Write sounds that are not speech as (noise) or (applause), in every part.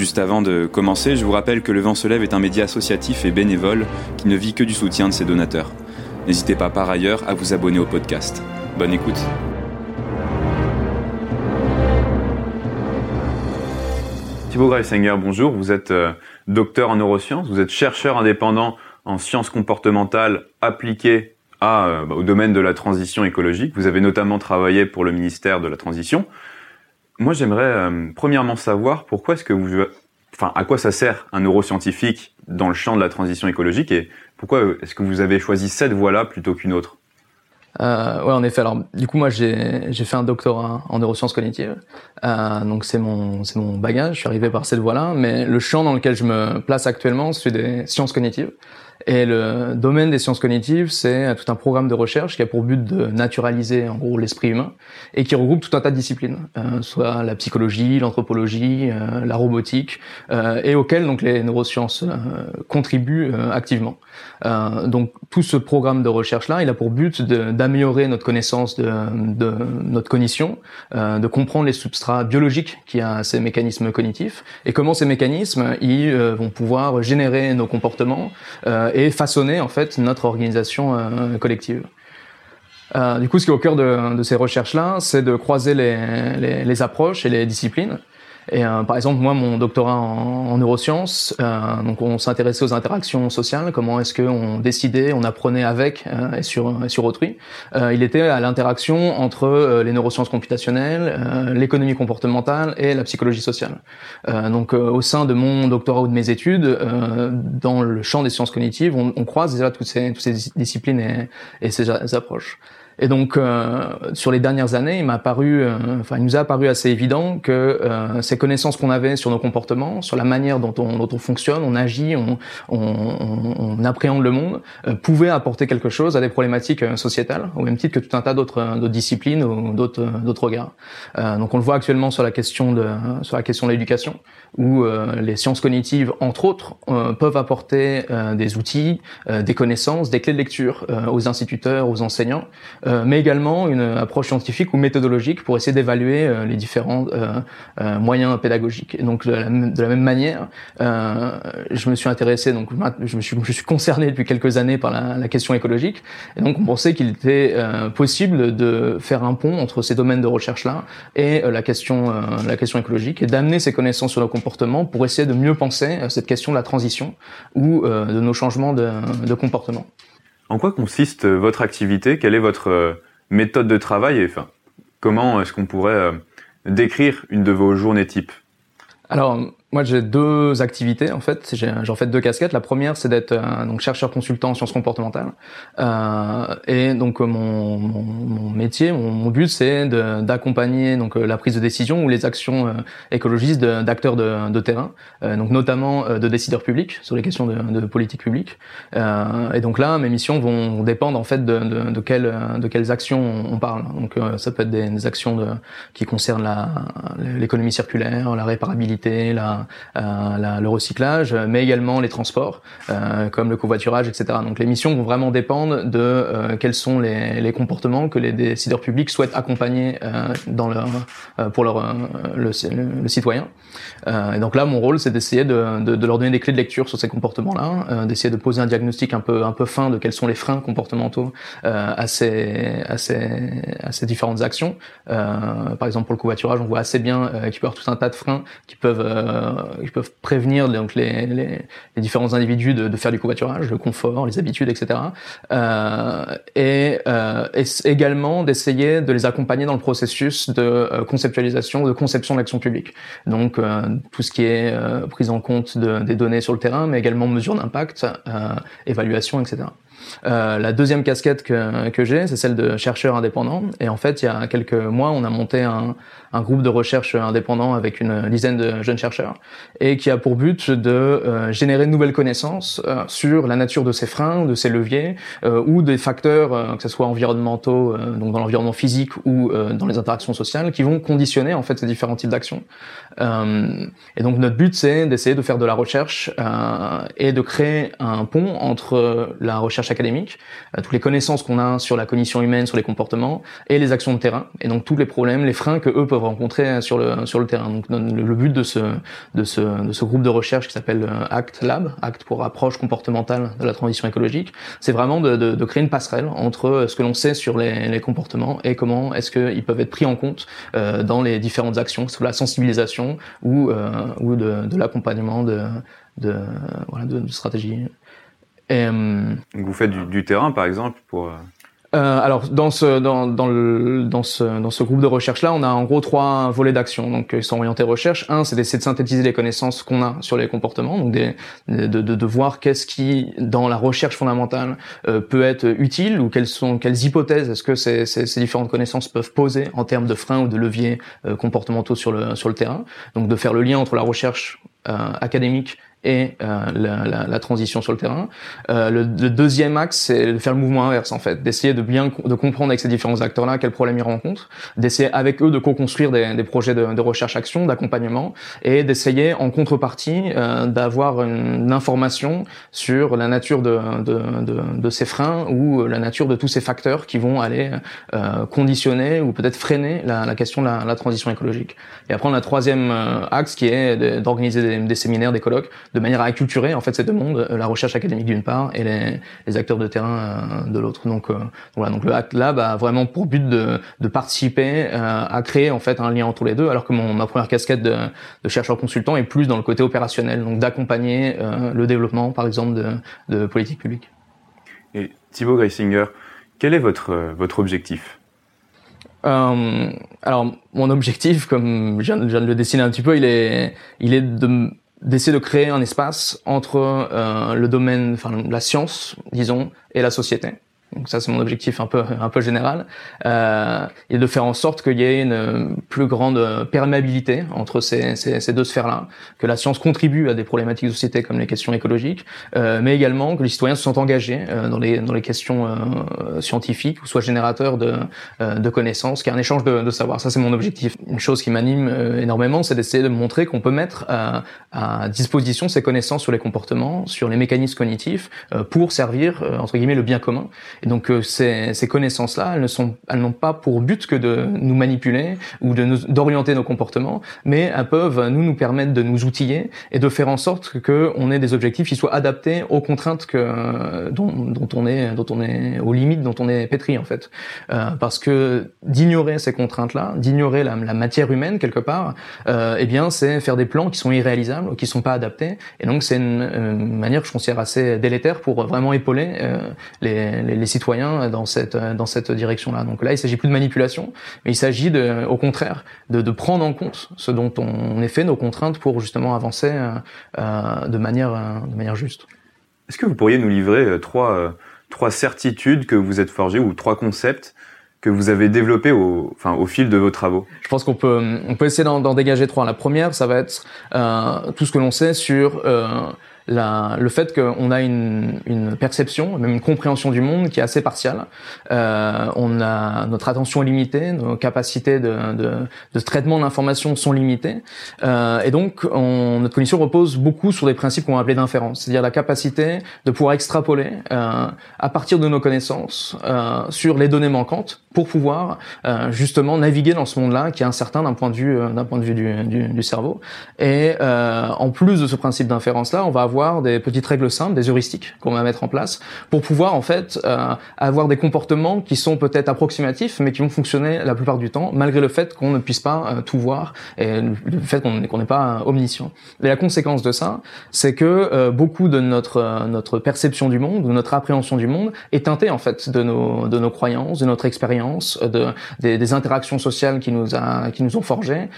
Juste avant de commencer, je vous rappelle que Le Vent se lève est un média associatif et bénévole qui ne vit que du soutien de ses donateurs. N'hésitez pas par ailleurs à vous abonner au podcast. Bonne écoute. Thibaut Greisinger, bonjour. Vous êtes euh, docteur en neurosciences, vous êtes chercheur indépendant en sciences comportementales appliquées euh, au domaine de la transition écologique. Vous avez notamment travaillé pour le ministère de la Transition. Moi, j'aimerais euh, premièrement savoir pourquoi est-ce que vous, enfin, à quoi ça sert un neuroscientifique dans le champ de la transition écologique et pourquoi est-ce que vous avez choisi cette voie-là plutôt qu'une autre? Euh, ouais, en effet. Alors, du coup, moi, j'ai j'ai fait un doctorat en neurosciences cognitives. Euh, donc, c'est mon c'est mon bagage. Je suis arrivé par cette voie-là. Mais le champ dans lequel je me place actuellement, c'est des sciences cognitives. Et le domaine des sciences cognitives, c'est tout un programme de recherche qui a pour but de naturaliser en gros l'esprit humain et qui regroupe tout un tas de disciplines, euh, soit la psychologie, l'anthropologie, euh, la robotique, euh, et auxquelles donc les neurosciences euh, contribuent euh, activement. donc tout ce programme de recherche là, il a pour but d'améliorer notre connaissance de, de notre cognition, de comprendre les substrats biologiques qui a ces mécanismes cognitifs et comment ces mécanismes ils vont pouvoir générer nos comportements et façonner en fait notre organisation euh, collective. Euh, du coup, ce qui est au cœur de, ces recherches-là, c'est de croiser les, approches et les disciplines et euh, par exemple, moi, mon doctorat en, en neurosciences, euh, donc on s'intéressait aux interactions sociales, comment est-ce qu'on décidait, on apprenait avec euh, et sur sur autrui. Euh, il était à l'interaction entre euh, les neurosciences computationnelles, l'économie comportementale et la psychologie sociale. donc au sein de mon doctorat ou de mes études, dans le champ des sciences cognitives, on, on croise déjà toutes ces, toutes ces disciplines et, et ces approches. Et donc, euh, sur les dernières années, il m'a paru, euh, enfin, il nous a paru assez évident que euh, ces connaissances qu'on avait sur nos comportements, sur la manière dont on, dont on fonctionne, on agit, on, on, on appréhende le monde, euh, pouvaient apporter quelque chose à des problématiques euh, sociétales, au même titre que tout un tas d'autres disciplines ou d'autres d'autres regards. donc, on le voit actuellement sur la question de sur la question de l'éducation, où les sciences cognitives, entre autres, peuvent apporter des outils, des connaissances, des clés de lecture aux instituteurs, aux enseignants. Euh, mais également une approche scientifique ou méthodologique pour essayer d'évaluer euh, les différents euh, moyens pédagogiques. Et donc de la, même manière, je me suis intéressé, donc je me suis, je suis concerné depuis quelques années par la, la question écologique, et donc on pensait qu'il était possible de faire un pont entre ces domaines de recherche là et la question, la question écologique, et d'amener ces connaissances sur nos comportements pour essayer de mieux penser cette question de la transition ou de nos changements de, de comportement. En quoi consiste euh, votre activité? Quelle est votre euh, méthode de travail? Et enfin, comment est-ce qu'on pourrait euh, décrire une de vos journées types? Alors, moi, j'ai deux activités en fait. J'ai en fait deux casquettes. La première, c'est d'être euh, donc chercheur consultant en sciences comportementales. Euh, et donc mon, mon, mon métier, mon, mon but, c'est d'accompagner donc la prise de décision ou les actions euh, écologistes d'acteurs de, de, terrain, euh, donc notamment euh, de décideurs publics sur les questions de, de politique publique. et donc là, mes missions vont dépendre en fait de, de, de quelles de quelles actions on parle. Donc ça peut être des, des actions qui concernent l'économie circulaire, la réparabilité, la le recyclage, mais également les transports, euh, comme le covoiturage, etc. Donc les missions vont vraiment dépendre de euh, quels sont les, les, comportements que les décideurs publics souhaitent accompagner euh, dans leur, pour leur, le, le, citoyen. et donc là, mon rôle, c'est d'essayer de, de, de, leur donner des clés de lecture sur ces comportements-là, d'essayer de poser un diagnostic un peu, un peu fin de quels sont les freins comportementaux à, ces, à, ces, à ces différentes actions. par exemple, pour le covoiturage, on voit assez bien qu'il peut y avoir tout un tas de freins qui peuvent ils euh, peuvent prévenir donc les, les, les différents individus de, de, faire du covoiturage, le confort, les habitudes, etc. Euh, et, euh, et, également d'essayer de les accompagner dans le processus de euh, conceptualisation, de conception de l'action publique. Donc euh, tout ce qui est prise en compte de, des données sur le terrain, mais également mesure d'impact, évaluation, etc. la deuxième casquette que, que j'ai, c'est celle de chercheur indépendant. Et en fait, il y a quelques mois, on a monté un, un groupe de recherche indépendant avec une dizaine de jeunes chercheurs et qui a pour but de générer de nouvelles connaissances sur la nature de ces freins, de ces leviers ou des facteurs, que ce soit environnementaux, donc dans l'environnement physique ou dans les interactions sociales, qui vont conditionner en fait ces différents types d'actions. et donc notre but, c'est d'essayer de faire de la recherche et de créer un pont entre la recherche académique, euh, toutes les connaissances qu'on a sur la cognition humaine, sur les comportements, et les actions de terrain, et donc tous les problèmes, les freins que eux peuvent rencontrer sur le sur le terrain. Donc le but de ce de ce de ce groupe de recherche qui s'appelle euh, ACT Lab, ACT pour approche comportementale de la transition écologique, c'est vraiment de, de, de, créer une passerelle entre euh, ce que l'on sait sur les, les comportements et comment est-ce qu'ils peuvent être pris en compte euh, dans les différentes actions, soit la sensibilisation ou euh, ou de, de l'accompagnement de de, voilà, de stratégie. Et, euh, vous faites du, du, terrain, par exemple, pour... Euh, euh, alors dans ce dans dans le dans ce dans ce groupe de recherche là, on a en gros trois volets d'action. Donc ils sont orientés recherche. Un, c'est d'essayer de synthétiser les connaissances qu'on a sur les comportements, donc des, de, de, de voir qu'est-ce qui dans la recherche fondamentale euh, peut être utile ou quelles sont quelles hypothèses est-ce que ces, ces, ces, différentes connaissances peuvent poser en termes de freins ou de leviers euh, comportementaux sur le sur le terrain. Donc de faire le lien entre la recherche académique et euh, la, la, la, transition sur le terrain. Euh, le, le, deuxième axe, c'est de faire le mouvement inverse en fait, d'essayer de bien de comprendre avec ces différents acteurs-là quels problèmes ils rencontrent, d'essayer avec eux de co-construire des, des, projets de, de recherche-action, d'accompagnement, et d'essayer en contrepartie euh, d'avoir une, information sur la nature de, de, de, de, ces freins ou la nature de tous ces facteurs qui vont aller euh, conditionner ou peut-être freiner la, la question de la, la, transition écologique. Et après, on a un troisième euh, axe qui est d'organiser des, des séminaires, des colloques de manière à acculturer en fait ces deux mondes, euh, la recherche académique d'une part et les, les, acteurs de terrain euh, de l'autre. Donc euh, voilà, donc le Hack Lab a vraiment pour but de, de participer à créer en fait un lien entre les deux, alors que mon, ma première casquette de, de chercheur consultant est plus dans le côté opérationnel, donc d'accompagner le développement par exemple de, de politique publique. Et Thibaut Greisinger, quel est votre votre objectif? Euh, alors mon objectif, comme je viens, je viens, de le dessiner un petit peu, il est, il est de d'essayer de créer un espace entre euh, le domaine, enfin la science, disons, et la société. Donc ça c'est mon objectif un peu un peu général, euh, et de faire en sorte qu'il y ait une plus grande perméabilité entre ces, ces, deux sphères-là, que la science contribue à des problématiques de société comme les questions écologiques, euh, mais également que les citoyens se sentent engagés euh, dans les dans les questions euh, scientifiques ou soit générateurs de euh, de connaissances, qu'il y ait un échange de, de savoir. Ça c'est mon objectif. Une chose qui m'anime énormément, c'est d'essayer de montrer qu'on peut mettre à disposition ces connaissances sur les comportements, sur les mécanismes cognitifs, pour servir entre guillemets le bien commun et donc euh, ces, ces connaissances-là, elles ne sont, elles n'ont pas pour but que de nous manipuler ou de d'orienter nos comportements, mais elles peuvent nous nous permettre de nous outiller et de faire en sorte que on ait des objectifs qui soient adaptés aux contraintes que dont, dont on est, dont on est aux limites dont on est pétri en fait. Euh, parce que d'ignorer ces contraintes-là, d'ignorer la, la, matière humaine quelque part, euh, eh bien c'est faire des plans qui sont irréalisables, ou qui sont pas adaptés. Et donc c'est une, une, manière que je considère assez délétère pour vraiment épauler euh, les, les, les citoyens dans cette dans cette direction-là. Donc là, il s'agit plus de manipulation, mais il s'agit de, au contraire de, de, prendre en compte ce dont on est fait, nos contraintes, pour justement avancer euh, de manière de manière juste. Est-ce que vous pourriez nous livrer euh, trois euh, trois certitudes que vous êtes forgées ou trois concepts que vous avez développés au, enfin, au fil de vos travaux? Je pense qu'on peut, on peut essayer d'en dégager trois. La première, ça va être euh, tout ce que l'on sait sur euh, la, le fait qu'on a une, une, perception, même une compréhension du monde qui est assez partiale. Euh, on a notre attention est limitée, nos capacités de, de, de traitement d'information sont limitées, euh, et donc on, notre cognition repose beaucoup sur des principes qu'on va appeler d'inférence, c'est-à-dire la capacité de pouvoir extrapoler euh, à partir de nos connaissances euh, sur les données manquantes pour pouvoir euh, justement naviguer dans ce monde-là qui est incertain d'un point de vue euh, d'un point de vue du, du, du cerveau. Et en plus de ce principe d'inférence-là, on va avoir des petites règles simples, des heuristiques qu'on va mettre en place pour pouvoir en fait euh, avoir des comportements qui sont peut-être approximatifs, mais qui vont fonctionner la plupart du temps, malgré le fait qu'on ne puisse pas euh, tout voir et le fait qu'on n'est pas omniscient. Et la conséquence de ça, c'est que euh, beaucoup de notre euh, notre perception du monde, de notre appréhension du monde, est teintée en fait de nos de nos croyances, de notre expérience, de des, des, interactions sociales qui nous a qui nous ont forgés.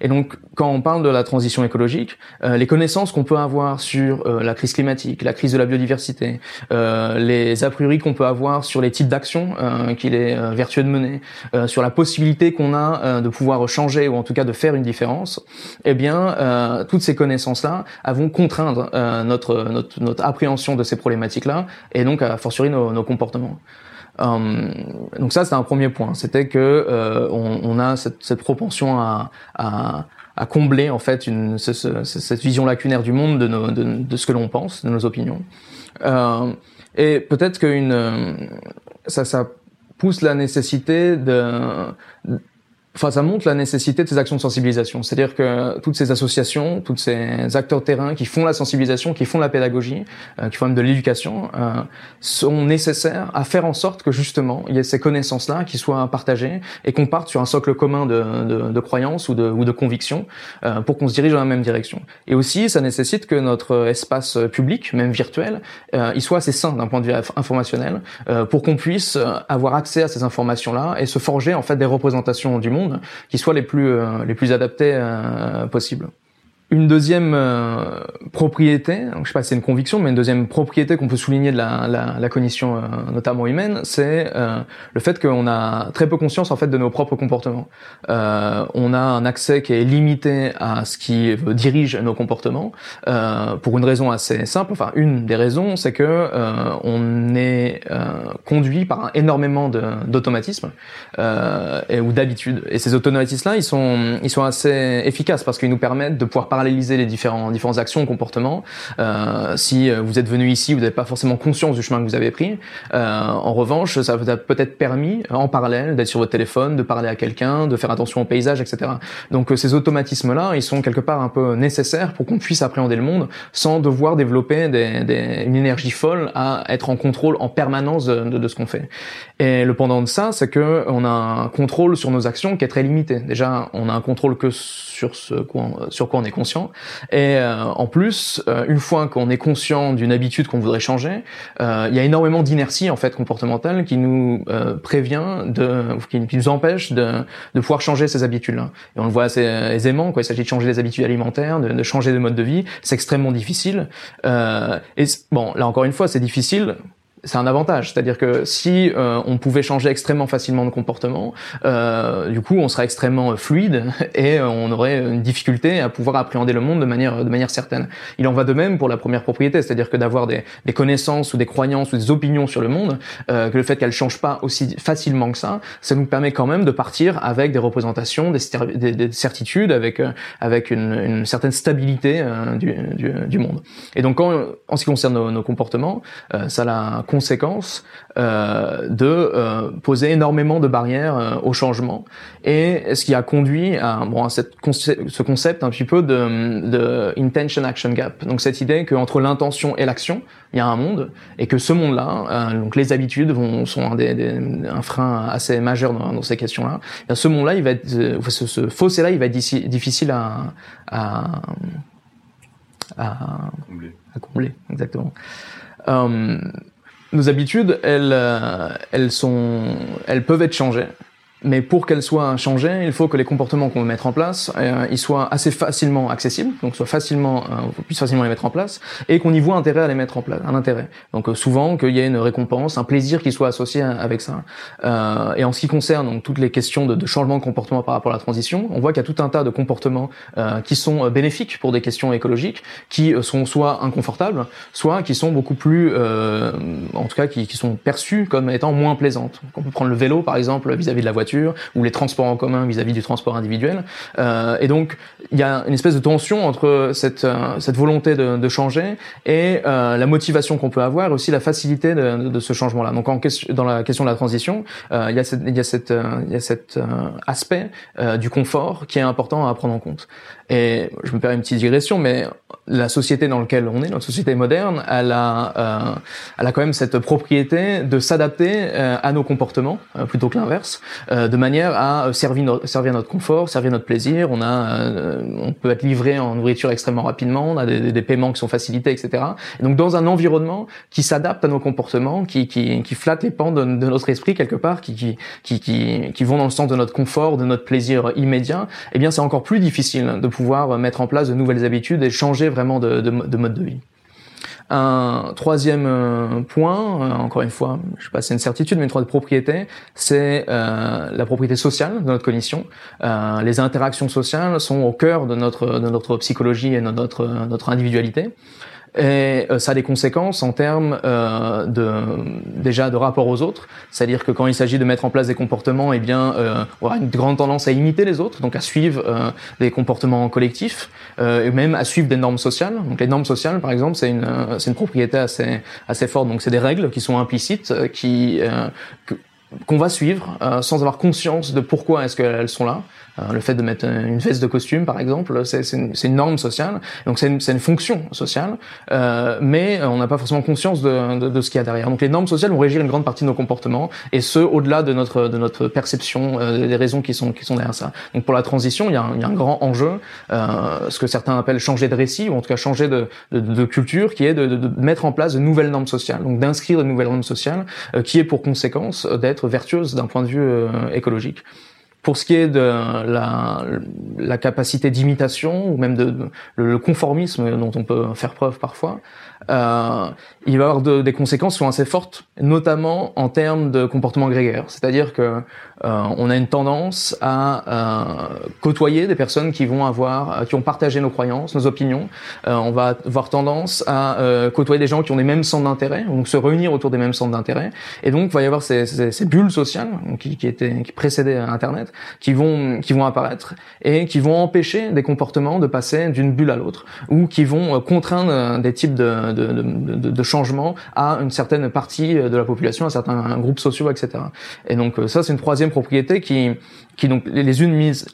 et donc, quand on parle de la transition écologique, les connaissances qu'on peut avoir sur la crise climatique, la crise de la biodiversité, les a priori qu'on peut avoir sur les types d'actions qu'il est vertueux de mener, sur la possibilité qu'on a de pouvoir changer ou en tout cas de faire une différence, eh bien, toutes ces connaissances-là vont contraindre notre, notre, notre appréhension de ces problématiques-là et donc à fortiori nos, nos comportements. Euh, donc ça, c'est un premier point. C'était que euh, on, on, a cette, cette propension à, à, à, combler en fait une, ce, ce, cette vision lacunaire du monde de, nos, de, de ce que l'on pense, de nos opinions. Euh, et peut-être qu'une ça, ça pousse la nécessité de Enfin, ça montre la nécessité de ces actions de sensibilisation. C'est-à-dire que toutes ces associations, tous ces acteurs de terrain qui font la sensibilisation, qui font la pédagogie, euh, qui font même de l'éducation, euh, sont nécessaires à faire en sorte que justement il y ait ces connaissances-là qui soient partagées et qu'on parte sur un socle commun de, de, de croyances ou de, ou de convictions euh, pour qu'on se dirige dans la même direction. Et aussi, ça nécessite que notre espace public, même virtuel, euh, il soit assez sain d'un point de vue informationnel euh, pour qu'on puisse avoir accès à ces informations-là et se forger en fait des représentations du monde qui soient les plus euh, les plus adaptés euh, possibles. Une deuxième euh, propriété, donc je sais pas si c'est une conviction, mais une deuxième propriété qu'on peut souligner de la, la, la cognition euh, notamment humaine, c'est euh, le fait qu'on a très peu conscience en fait de nos propres comportements. on a un accès qui est limité à ce qui dirige nos comportements pour une raison assez simple. Enfin, une des raisons, c'est que on est conduit par un, énormément d'automatismes ou d'habitudes. Et ces automatismes-là, ils sont ils sont assez efficaces parce qu'ils nous permettent de pouvoir paralléliser les différents différentes actions, comportements. Euh, si euh, vous êtes venu ici, vous n'avez pas forcément conscience du chemin que vous avez pris. Euh, en revanche, ça vous a peut-être permis, en parallèle, d'être sur votre téléphone, de parler à quelqu'un, de faire attention au paysage, etc. Donc ces automatismes-là, ils sont quelque part un peu nécessaires pour qu'on puisse appréhender le monde sans devoir développer des, des, une énergie folle à être en contrôle en permanence de, de, de ce qu'on fait. Et le pendant de ça, c'est que on a un contrôle sur nos actions qui est très limité. Déjà, on a un contrôle que sur ce quoi, sur quoi on est conscient et euh, en plus, euh, une fois qu'on est conscient d'une habitude qu'on voudrait changer, euh, il y a énormément d'inertie en fait comportementale qui nous prévient de, qui, nous empêche de, de pouvoir changer ces habitudes-là. Et on le voit assez aisément. Quoi. Il s'agit de changer les habitudes alimentaires, de, de changer de mode de vie. C'est extrêmement difficile. et bon, là encore une fois, c'est difficile c'est un avantage, c'est-à-dire que si euh, on pouvait changer extrêmement facilement de comportement, euh, du coup on serait extrêmement fluide (laughs) et on aurait une difficulté à pouvoir appréhender le monde de manière de manière certaine. Il en va de même pour la première propriété, c'est-à-dire que d'avoir des, des, connaissances ou des croyances ou des opinions sur le monde, euh, que le fait qu'elles changent pas aussi facilement que ça, ça nous permet quand même de partir avec des représentations, des, des, des certitudes, avec euh, avec une, une, certaine stabilité euh, du, du, du, monde. Et donc quand, en ce qui concerne nos, nos comportements, ça l'a conséquence euh, de euh, poser énormément de barrières euh, au changement et ce qui a conduit à, bon, à cette ce concept un petit peu de, de intention action gap. Donc cette idée qu'entre l'intention et l'action, il y a un monde et que ce monde-là, euh, donc les habitudes vont, sont un, des, des, un frein assez majeur dans, dans ces questions-là. Ce monde-là, il va être, ce, ce fossé-là, il va être difficile à, à, à. À combler, exactement. Nos habitudes, elles, euh, elles sont, elles peuvent être changées mais pour qu'elles soient changées, il faut que les comportements qu'on veut mettre en place, euh, ils soient assez facilement accessibles, donc soient facilement, euh, puisse facilement les mettre en place, et qu'on y voit intérêt à les mettre en place, un intérêt. Donc euh, souvent qu'il y ait une récompense, un plaisir qui soit associé avec ça. Euh, et en ce qui concerne donc toutes les questions de, de, changement de comportement par rapport à la transition, on voit qu'il y a tout un tas de comportements euh, qui sont bénéfiques pour des questions écologiques, qui sont soit inconfortables, soit qui sont beaucoup plus, en tout cas, qui, qui, sont perçus comme étant moins plaisantes. On peut prendre le vélo par exemple vis-à-vis -vis de la voiture ou les transports en commun vis-à-vis du transport individuel. Euh, et donc, il y a une espèce de tension entre cette, euh, cette volonté de, de changer et euh, la motivation qu'on peut avoir, aussi la facilité de, de ce changement-là. Donc, en question, dans la question de la transition, euh, il y a, cette, il y a, cette, il y a cet aspect du confort qui est important à prendre en compte. Et je me permets une petite digression, mais la société dans laquelle on est, notre société moderne, elle a, euh, elle a quand même cette propriété de s'adapter euh, à nos comportements euh, plutôt que l'inverse, euh, de manière à servir, no servir notre confort, servir notre plaisir. On a, euh, on peut être livré en nourriture extrêmement rapidement, on a des, des, paiements qui sont facilités, etc. Et donc dans un environnement qui s'adapte à nos comportements, qui, qui, qui flatte les pans de, notre esprit quelque part, qui, qui, qui, qui, qui vont dans le sens de notre confort, de notre plaisir immédiat, eh bien c'est encore plus difficile de pouvoir mettre en place de nouvelles habitudes et changer vraiment de, de, de mode de vie. Un troisième euh, point, euh, encore une fois, je sais pas, c'est une certitude, mais une troisième propriété, c'est euh, la propriété sociale de notre cognition. Les interactions sociales sont au cœur de notre de notre psychologie et de notre notre individualité. Et euh, ça a des conséquences en termes euh, de déjà de rapport aux autres, c'est-à-dire que quand il s'agit de mettre en place des comportements, eh bien, euh, on aura une grande tendance à imiter les autres, donc à suivre euh, des comportements collectifs, euh, et même à suivre des normes sociales. Donc les normes sociales, par exemple, c'est une c'est une propriété assez assez forte. Donc c'est des règles qui sont implicites, qui qu'on va suivre sans avoir conscience de pourquoi est-ce qu'elles sont là. Euh, le fait de mettre une veste de costume, par exemple, c'est une, une, norme sociale, donc c'est une, une, fonction sociale, euh, mais on n'a pas forcément conscience de, de, de ce qu'il y a derrière. Donc les normes sociales vont régir une grande partie de nos comportements, et ce au-delà de notre de notre perception euh, des raisons qui sont qui sont derrière ça. Donc pour la transition, il y a un, il y a un grand enjeu, euh, ce que certains appellent changer de récit, ou en tout cas changer de, de, culture, qui est de, de, mettre en place de nouvelles normes sociales, donc d'inscrire de nouvelles normes sociales, euh, qui est pour conséquence d'être vertueuse d'un point de vue euh, écologique. Pour ce qui est de la, capacité d'imitation ou même de, le conformisme dont on peut faire preuve parfois, euh, il va y avoir de, des conséquences qui sont assez fortes, notamment en termes de comportement grégaire. C'est-à-dire que euh, on a une tendance à euh, côtoyer des personnes qui vont avoir, qui ont partagé nos croyances, nos opinions. Euh, on va avoir tendance à euh, côtoyer des gens qui ont les mêmes centres d'intérêt, donc se réunir autour des mêmes centres d'intérêt. Et donc, il va y avoir ces, ces, ces bulles sociales qui, qui, étaient, qui précédaient Internet, qui vont, qui vont apparaître et qui vont empêcher des comportements de passer d'une bulle à l'autre, ou qui vont contraindre des types de de, de, de, changement à une certaine partie de la population, à certains groupes sociaux, etc. Et donc euh, ça, c'est une troisième propriété qui, qui donc les unes mises,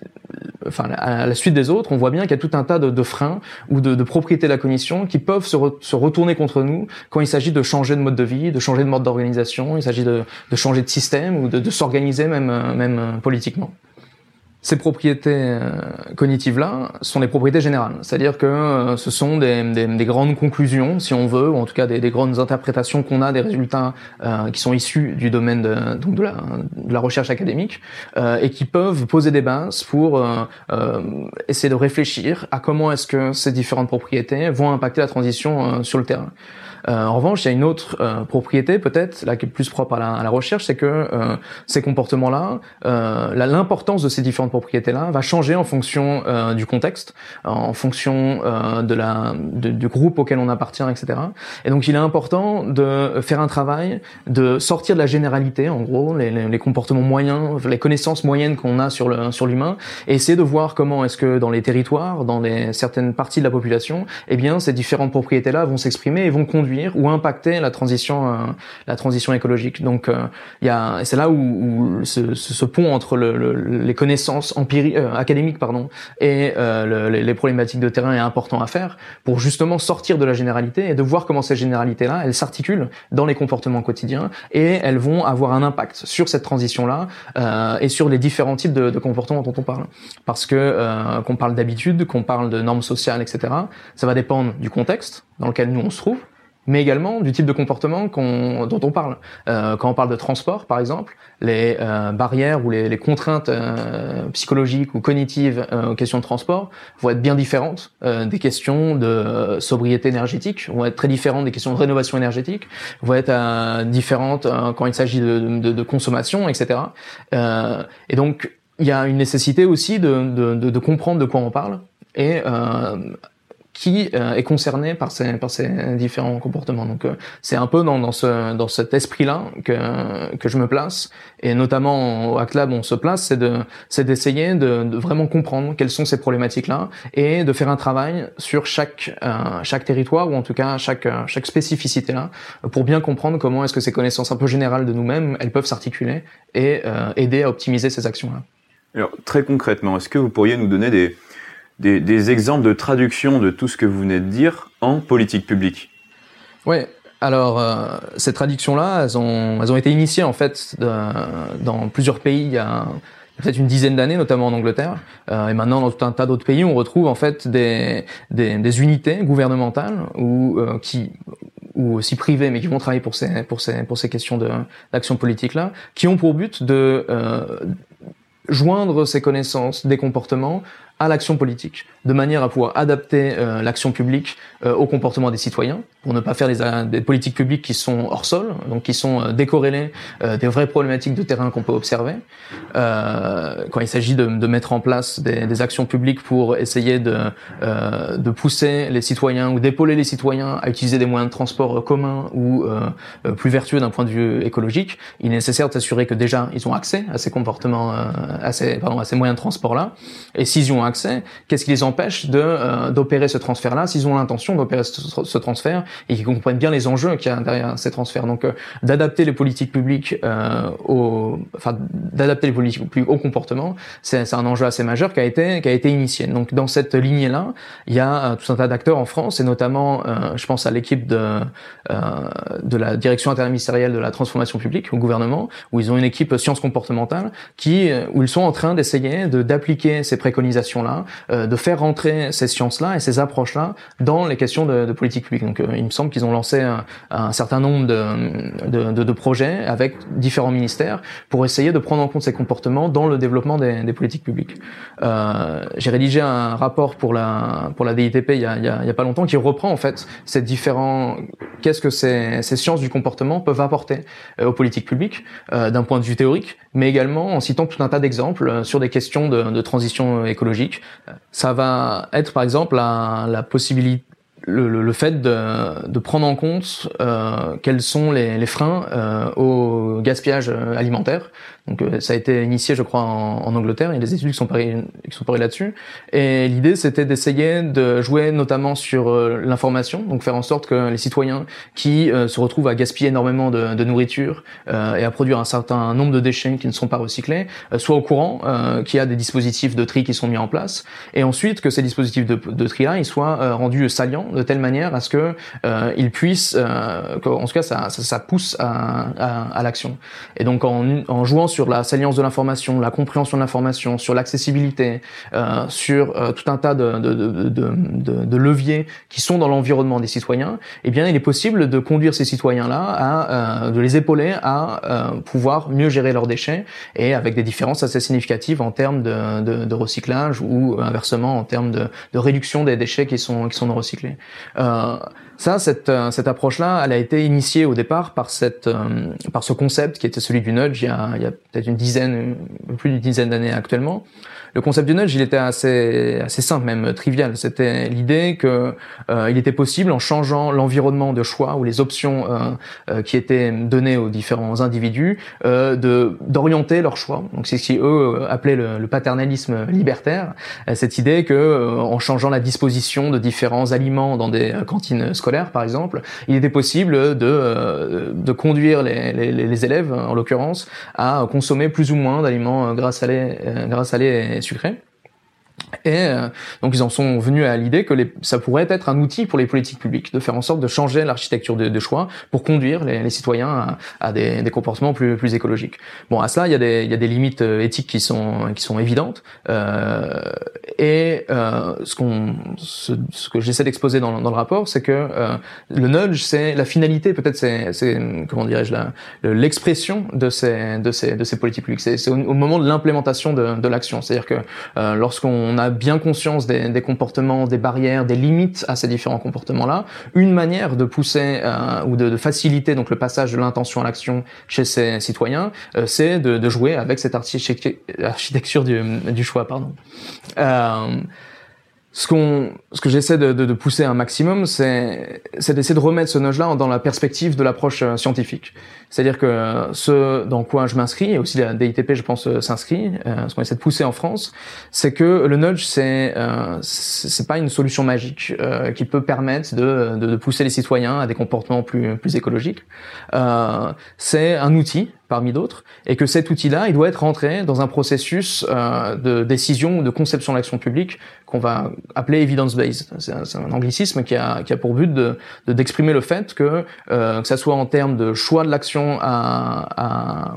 enfin à la suite des autres, on voit bien qu'il y a tout un tas de, freins ou de, de, propriétés de la cognition qui peuvent se, se retourner contre nous quand il s'agit de changer de mode de vie, de changer de mode d'organisation, il s'agit de, de, changer de système ou de, de s'organiser même, même euh, politiquement ces propriétés euh, cognitives-là sont des propriétés générales, c'est-à-dire que euh, ce sont des, des, des, grandes conclusions, si on veut, ou en tout cas des, des grandes interprétations qu'on a des résultats euh, qui sont issus du domaine de, donc de, la, de la recherche académique euh, et qui peuvent poser des bases pour euh, essayer de réfléchir à comment est-ce que ces différentes propriétés vont impacter la transition sur le terrain. Euh, en revanche, il y a une autre euh, propriété peut-être, là qui est plus propre à la, à la recherche, c'est que euh, ces comportements-là, l'importance de ces différentes propriétés-là va changer en fonction du contexte, en fonction de la de, du groupe auquel on appartient, etc. Et donc, il est important de faire un travail, de sortir de la généralité, en gros, les, les, les comportements moyens, les connaissances moyennes qu'on a sur le sur l'humain, et essayer de voir comment est-ce que dans les territoires, dans les certaines parties de la population, eh bien, ces différentes propriétés-là vont s'exprimer et vont conduire ou impacter la transition, euh, la transition écologique. Donc, euh, il a, c'est là où, où ce, ce, pont entre le, le, les connaissances empiriques, euh, académiques, pardon, et le, les, problématiques de terrain est important à faire pour justement sortir de la généralité et de voir comment ces généralités-là, elles s'articulent dans les comportements quotidiens et elles vont avoir un impact sur cette transition-là et sur les différents types de, de, comportements dont on parle. Parce que qu'on parle d'habitude, qu'on parle de normes sociales, etc. Ça va dépendre du contexte dans lequel nous on se trouve mais également du type de comportement dont on parle. Euh, quand on parle de transport, par exemple, les euh, barrières ou les, les contraintes euh, psychologiques ou cognitives euh, aux questions de transport vont être bien différentes euh, des questions de sobriété énergétique, vont être très différentes des questions de rénovation énergétique, vont être euh, différentes quand il s'agit de, de, de, consommation, etc. et donc, il y a une nécessité aussi de, de, comprendre de quoi on parle et qui euh, est concerné par ces, par ces différents comportements. Donc euh, c'est un peu dans, dans, ce, dans cet esprit-là que, que je me place, et notamment au Hack on se place, c'est de c'est d'essayer de, de, vraiment comprendre quelles sont ces problématiques-là et de faire un travail sur chaque euh, chaque territoire ou en tout cas chaque chaque spécificité là pour bien comprendre comment est-ce que ces connaissances un peu générales de nous-mêmes elles peuvent s'articuler et aider à optimiser ces actions-là. Alors très concrètement, est-ce que vous pourriez nous donner des des, des, exemples de traduction de tout ce que vous venez de dire en politique publique. Oui, alors euh, ces traductions-là, elles ont, elles ont été initiées en fait dans plusieurs pays il y a peut-être une dizaine d'années, notamment en Angleterre, euh, et maintenant dans tout un tas d'autres pays, on retrouve en fait des, des, des unités gouvernementales ou euh, qui ou aussi privées, mais qui vont travailler pour ces pour ces pour ces questions d'action politique là, qui ont pour but de euh, joindre ces connaissances des comportements à l'action politique, de manière à pouvoir adapter euh, l'action publique euh, au comportement des citoyens, pour ne pas faire des, des, politiques publiques qui sont hors sol, donc qui sont euh, décorrélées des vraies problématiques de terrain qu'on peut observer. quand il s'agit de, de, mettre en place des, des, actions publiques pour essayer de, de pousser les citoyens ou d'épauler les citoyens à utiliser des moyens de transport communs ou plus vertueux d'un point de vue écologique, il est nécessaire de s'assurer que déjà ils ont accès à ces comportements, à ces, pardon, à ces moyens de transport là, et s'ils ont accès, qu'est-ce qui les empêche de euh, d'opérer ce transfert-là s'ils ont l'intention d'opérer ce, transfert et qu'ils comprennent bien les enjeux qu'il y a derrière ces transferts. Donc, euh, d'adapter les politiques publiques euh, au, enfin, d'adapter les politiques publiques au comportement, c'est un enjeu assez majeur qui a été qui a été initié. Donc, dans cette lignée-là, il y a tout un tas d'acteurs en France et notamment, je pense à l'équipe de de la direction interministérielle de la transformation publique au gouvernement, où ils ont une équipe sciences comportementales qui où ils sont en train d'essayer de d'appliquer ces euh, de faire rentrer ces sciences-là et ces approches-là dans les questions de, politique publique. Donc, euh, il me semble qu'ils ont lancé un, certain nombre de, projets avec différents ministères pour essayer de prendre en compte ces comportements dans le développement des, politiques publiques. Euh, J'ai rédigé un rapport pour la pour la DITP il y a, pas longtemps qui reprend en fait ces différents qu'est-ce que ces, ces sciences du comportement peuvent apporter aux politiques publiques d'un point de vue théorique, mais également en citant tout un tas d'exemples sur des questions de, transition écologique. Ça va être par exemple la possibilité le, le, fait de, de, prendre en compte euh, quels sont les, les freins euh, au gaspillage alimentaire. Donc euh, ça a été initié, je crois, en, en, Angleterre. Il y a des études qui sont parées, qui sont parées là-dessus. Et l'idée, c'était d'essayer de jouer notamment sur euh, l'information, donc faire en sorte que les citoyens qui euh, se retrouvent à gaspiller énormément de, de nourriture et à produire un certain nombre de déchets qui ne sont pas recyclés, soient au courant qu'il y a des dispositifs de tri qui sont mis en place, et ensuite que ces dispositifs de, de tri-là, ils soient rendus de telle manière à ce que ils puissent, en tout cas, ça, ça, ça pousse à, à, à l'action. Et donc en, en jouant sur la salience de l'information, la compréhension de l'information, sur l'accessibilité, euh, sur euh, tout un tas de, de, de, de, leviers qui sont dans l'environnement des citoyens, eh bien, il est possible de conduire ces citoyens-là à, euh, de les épauler à euh, pouvoir mieux gérer leurs déchets et avec des différences assez significatives en termes de, de, recyclage ou inversement en termes de, réduction des déchets qui sont qui sont non recyclés. Euh, ça, cette, euh, cette approche-là, elle a été initiée au départ par cette, euh, par ce concept qui était celui du nudge il y a, il y a peut-être une dizaine, plus d'une dizaine d'années actuellement, le concept du nudge, il était assez, assez simple, même trivial. C'était l'idée que euh, il était possible, en changeant l'environnement de choix ou les options euh, euh, qui étaient données aux différents individus, de d'orienter leur choix. Donc c'est ce eux appelaient le, le paternalisme libertaire. cette idée que, en changeant la disposition de différents aliments dans des cantines scolaires, par exemple, il était possible de de conduire les, les, élèves, en l'occurrence, à consommer plus ou moins d'aliments gras salés, gras salés sucré. Et euh, donc ils en sont venus à l'idée que les, ça pourrait être un outil pour les politiques publiques, de faire en sorte de changer l'architecture de, de, choix pour conduire les, les citoyens à, à des, des, comportements plus, plus écologiques. Bon, à cela, il y a des, il y a des limites euh, éthiques qui sont, qui sont évidentes. Euh, et euh, ce, qu'on, ce, ce, que j'essaie d'exposer dans, dans, le rapport, c'est que euh, le nudge, c'est la finalité, peut-être c'est, comment dirais-je, l'expression de ces, de, ces, de ces politiques publiques. C'est, au, moment de l'implémentation de, de l'action. C'est-à-dire que lorsqu'on on bien conscience des, comportements, des barrières, des limites à ces différents comportements-là. Une manière de pousser euh, ou de, faciliter donc le passage de l'intention à l'action chez ces citoyens, euh, c'est de, jouer avec cette architecture du, du choix. Pardon. Euh, ce qu'on, ce que j'essaie de, de, de, pousser un maximum, c'est, c'est d'essayer de remettre ce nudge-là dans la perspective de l'approche euh, scientifique. C'est-à-dire que ce dans quoi je m'inscris, et aussi la DITP, je pense, euh, s'inscrit, euh, ce qu'on essaie de pousser en France, c'est que le nudge, c'est, euh, c'est pas une solution magique euh, qui peut permettre de, de, de, pousser les citoyens à des comportements plus, plus écologiques. C'est un outil parmi d'autres, et que cet outil-là, il doit être rentré dans un processus de décision ou de conception de l'action publique qu'on va appeler evidence-based. C'est un, anglicisme qui a, qui a pour but de, d'exprimer le fait que, que ça soit en termes de choix de l'action à, à,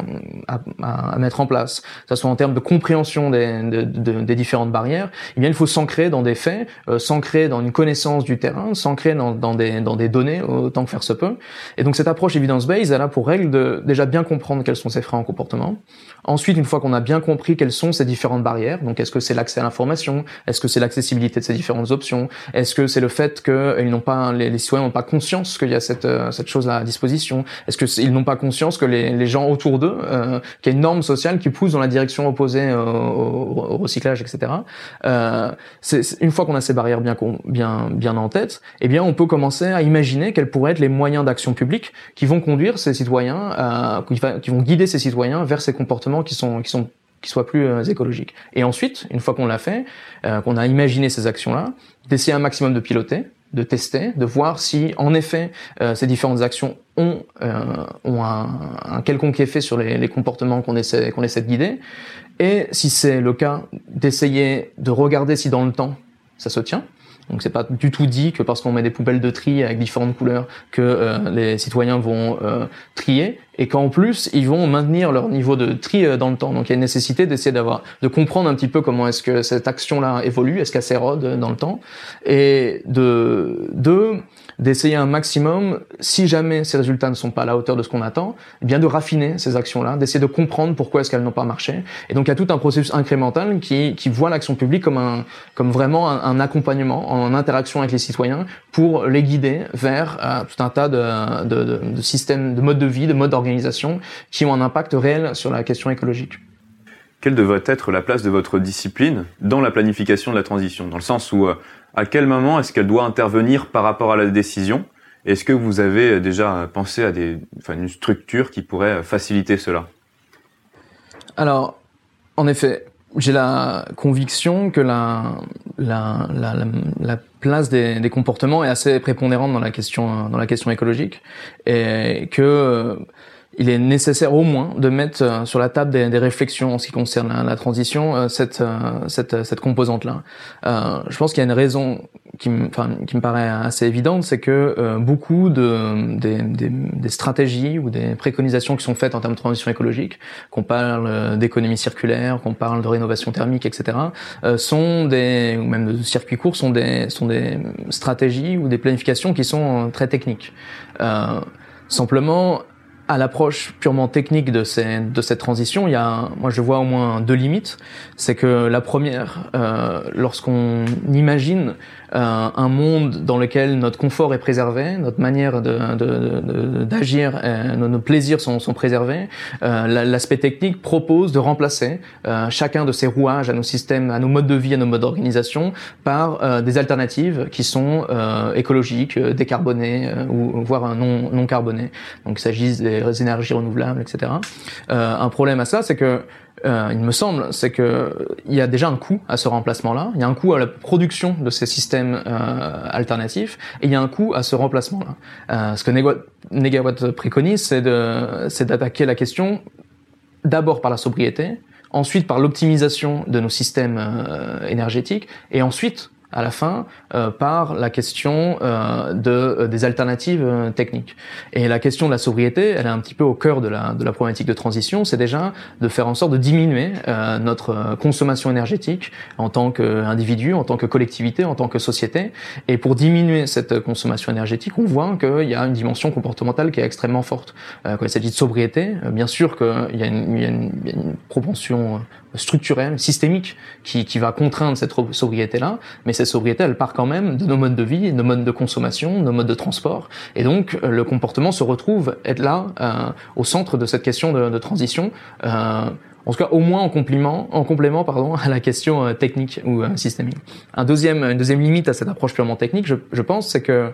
à, à, mettre en place, que ça soit en termes de compréhension des, de, de, des différentes barrières, eh bien il faut s'ancrer dans des faits, euh, s'ancrer dans une connaissance du terrain, s'ancrer dans, dans, des, dans des données autant que faire se peut. Et donc cette approche evidence-based, elle a pour règle de déjà bien comprendre quels sont ces freins en comportement. Ensuite, une fois qu'on a bien compris quelles sont ces différentes barrières, donc est-ce que c'est l'accès à l'information, est-ce que c'est l'accessibilité de ces différentes options, est-ce que c'est le fait que ils n'ont pas les, citoyens n'ont pas conscience qu'il y a cette euh, cette chose à disposition, est-ce que ils n'ont pas conscience que les, gens autour d'eux, euh, qu'il y a une norme sociale qui pousse dans la direction opposée au, recyclage, etc. Euh, c'est, une fois qu'on a ces barrières bien bien bien en tête, eh bien on peut commencer à imaginer quels pourraient être les moyens d'action publique qui vont conduire ces citoyens, euh, qui vont guider ces citoyens vers ces comportements qui sont qui sont qui soient plus euh, écologiques. Et ensuite, une fois qu'on l'a fait, euh, qu'on a imaginé ces actions-là, d'essayer un maximum de piloter, de tester, de voir si en effet euh, ces différentes actions ont, ont un, un, quelconque effet sur les, les comportements qu'on essaie, qu'on essaie de guider, et si c'est le cas, d'essayer de regarder si dans le temps ça se tient, donc c'est pas du tout dit que parce qu'on met des poubelles de tri avec différentes couleurs que euh, les citoyens vont euh, trier et qu'en plus ils vont maintenir leur niveau de tri euh, dans le temps. Donc il y a une nécessité d'essayer d'avoir de comprendre un petit peu comment est-ce que cette action-là évolue, est-ce qu'elle s'érode dans le temps? Et de de d'essayer un maximum, si jamais ces résultats ne sont pas à la hauteur de ce qu'on attend, eh bien de raffiner ces actions-là, d'essayer de comprendre pourquoi est-ce qu'elles n'ont pas marché. Et donc il y a tout un processus incrémental qui, qui voit l'action publique comme un, comme vraiment un, accompagnement en interaction avec les citoyens pour les guider vers euh, tout un tas de, de, de, systèmes, de modes de vie, de modes d'organisation qui ont un impact réel sur la question écologique. Quelle devrait être la place de votre discipline dans la planification de la transition? Dans le sens où euh, à quel moment est-ce qu'elle doit intervenir par rapport à la décision? Est-ce que vous avez déjà pensé à des, enfin, une structure qui pourrait faciliter cela? Alors, en effet, j'ai la conviction que la, la, la, la place des, des, comportements est assez prépondérante dans la question, dans la question écologique et que il est nécessaire au moins de mettre euh, sur la table des, réflexions en ce qui concerne la, transition euh, cette, euh, cette, cette composante-là. Euh, je pense qu'il y a une raison qui me, qui me paraît assez évidente, c'est que beaucoup de des, des, des, stratégies ou des préconisations qui sont faites en termes de transition écologique, qu'on parle d'économie circulaire, qu'on parle de rénovation thermique, etc., sont des ou même de circuits courts sont des sont des stratégies ou des planifications qui sont très techniques. simplement, à l'approche purement technique de, ces, de cette transition, il y a, moi je vois au moins deux limites. C'est que la première, euh, lorsqu'on imagine euh, un monde dans lequel notre confort est préservé, notre manière d'agir, de, de, euh, nos, plaisirs sont, sont préservés. Euh, L'aspect technique propose de remplacer euh, chacun de ces rouages à nos systèmes, à nos modes de vie, à nos modes d'organisation par euh, des alternatives qui sont écologiques, décarbonées ou voire non, non carbonées. Donc il s'agit des énergies renouvelables, etc. un problème à ça, c'est que euh, il me semble, c'est que il y a déjà un coût à ce remplacement-là. Il y a un coût à la production de ces systèmes euh, alternatifs, et il y a un coût à ce remplacement-là. Euh, ce que Negawatt préconise, c'est de, c'est d'attaquer la question d'abord par la sobriété, ensuite par l'optimisation de nos systèmes euh, énergétiques, et ensuite à la fin euh, par la question euh, de euh, des alternatives euh, techniques. Et la question de la sobriété, elle est un petit peu au cœur de la de la problématique de transition, c'est déjà de faire en sorte de diminuer euh, notre consommation énergétique en tant qu'individu, en tant que collectivité, en tant que société. Et pour diminuer cette consommation énergétique, on voit qu'il y a une dimension comportementale qui est extrêmement forte. quand il s'agit de sobriété, bien sûr qu'il y, y, a une propension structurelle, systémique, qui, qui va contraindre cette sobriété-là, mais cette sobriété, elle part quand même de nos modes de vie, nos modes de consommation, nos modes de transport, et donc euh, le comportement se retrouve être là euh, au centre de cette question de, de transition. Euh, en tout cas, au moins en complément, en complément pardon, à la question euh, technique ou euh, systémique. Un deuxième, une deuxième limite à cette approche purement technique, je, je pense, c'est que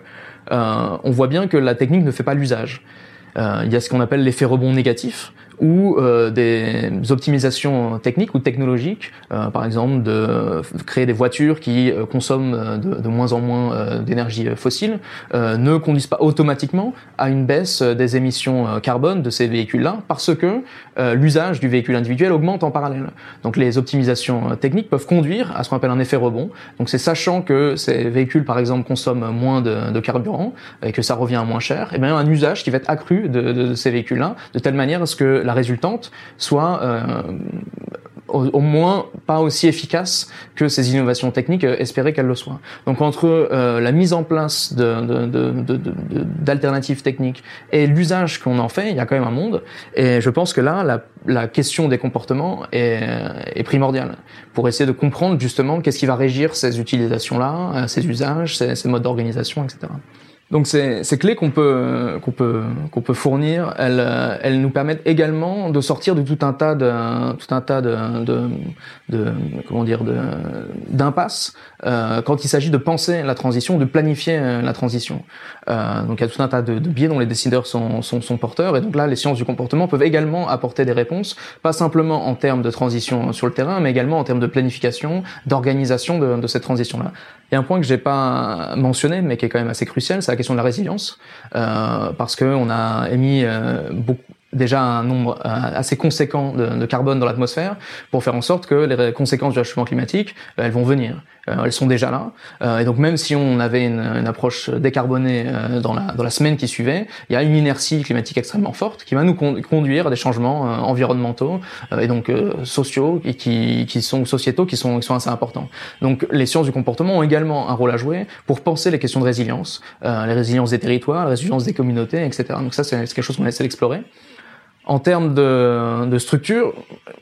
on voit bien que la technique ne fait pas l'usage. il y a ce qu'on appelle l'effet rebond négatif, ou euh, des optimisations techniques ou technologiques, euh, par exemple de créer des voitures qui euh, consomment euh, de, moins en moins euh, d'énergie fossile, ne conduisent pas automatiquement à une baisse des émissions carbone de ces véhicules-là, parce que l'usage du véhicule individuel augmente en parallèle. Donc les optimisations techniques peuvent conduire à ce qu'on appelle un effet rebond. Donc c'est sachant que ces véhicules, par exemple, consomment moins de, carburant et que ça revient moins cher, et eh bien un usage qui va être accru de, de ces véhicules-là, de telle manière à ce que la résultante soit euh, au, moins pas aussi efficaces que ces innovations techniques espéraient qu'elles le soient. Donc entre la mise en place d'alternatives de, de, techniques et l'usage qu'on en fait, il y a quand même un monde. Et je pense que là, la, la question des comportements est, est primordiale pour essayer de comprendre justement qu'est-ce qui va régir ces utilisations-là, ces usages, ces, ces modes d'organisation, etc. Donc ces, ces clés qu'on peut qu'on peut qu'on peut fournir, elles elles nous permettent également de sortir de tout un tas de tout un tas de de, de comment dire d'impasses euh, quand il s'agit de penser la transition, de planifier euh, la transition. Euh, donc il y a tout un tas de, de biais dont les décideurs sont, sont sont porteurs et donc là les sciences du comportement peuvent également apporter des réponses, pas simplement en termes de transition sur le terrain, mais également en termes de planification, d'organisation de, de cette transition là. Il y a un point que j'ai pas mentionné, mais qui est quand même assez crucial, c'est la question de la résilience, euh, parce que on a émis euh, beaucoup, déjà un nombre euh, assez conséquent de, de carbone dans l'atmosphère pour faire en sorte que les conséquences du réchauffement climatique, euh, elles vont venir. Euh, elles sont déjà là. et donc même si on avait une, une approche décarbonée dans, la, dans la semaine qui suivait, il y a une inertie climatique extrêmement forte qui va nous conduire à des changements environnementaux et donc sociaux et qui, qui sont sociétaux qui sont, qui sont assez importants. Donc les sciences du comportement ont également un rôle à jouer pour penser les questions de résilience, les résiliences des territoires, la résilience des communautés, etc. Donc ça c'est quelque chose qu'on essaie d'explorer. En termes de, de structure,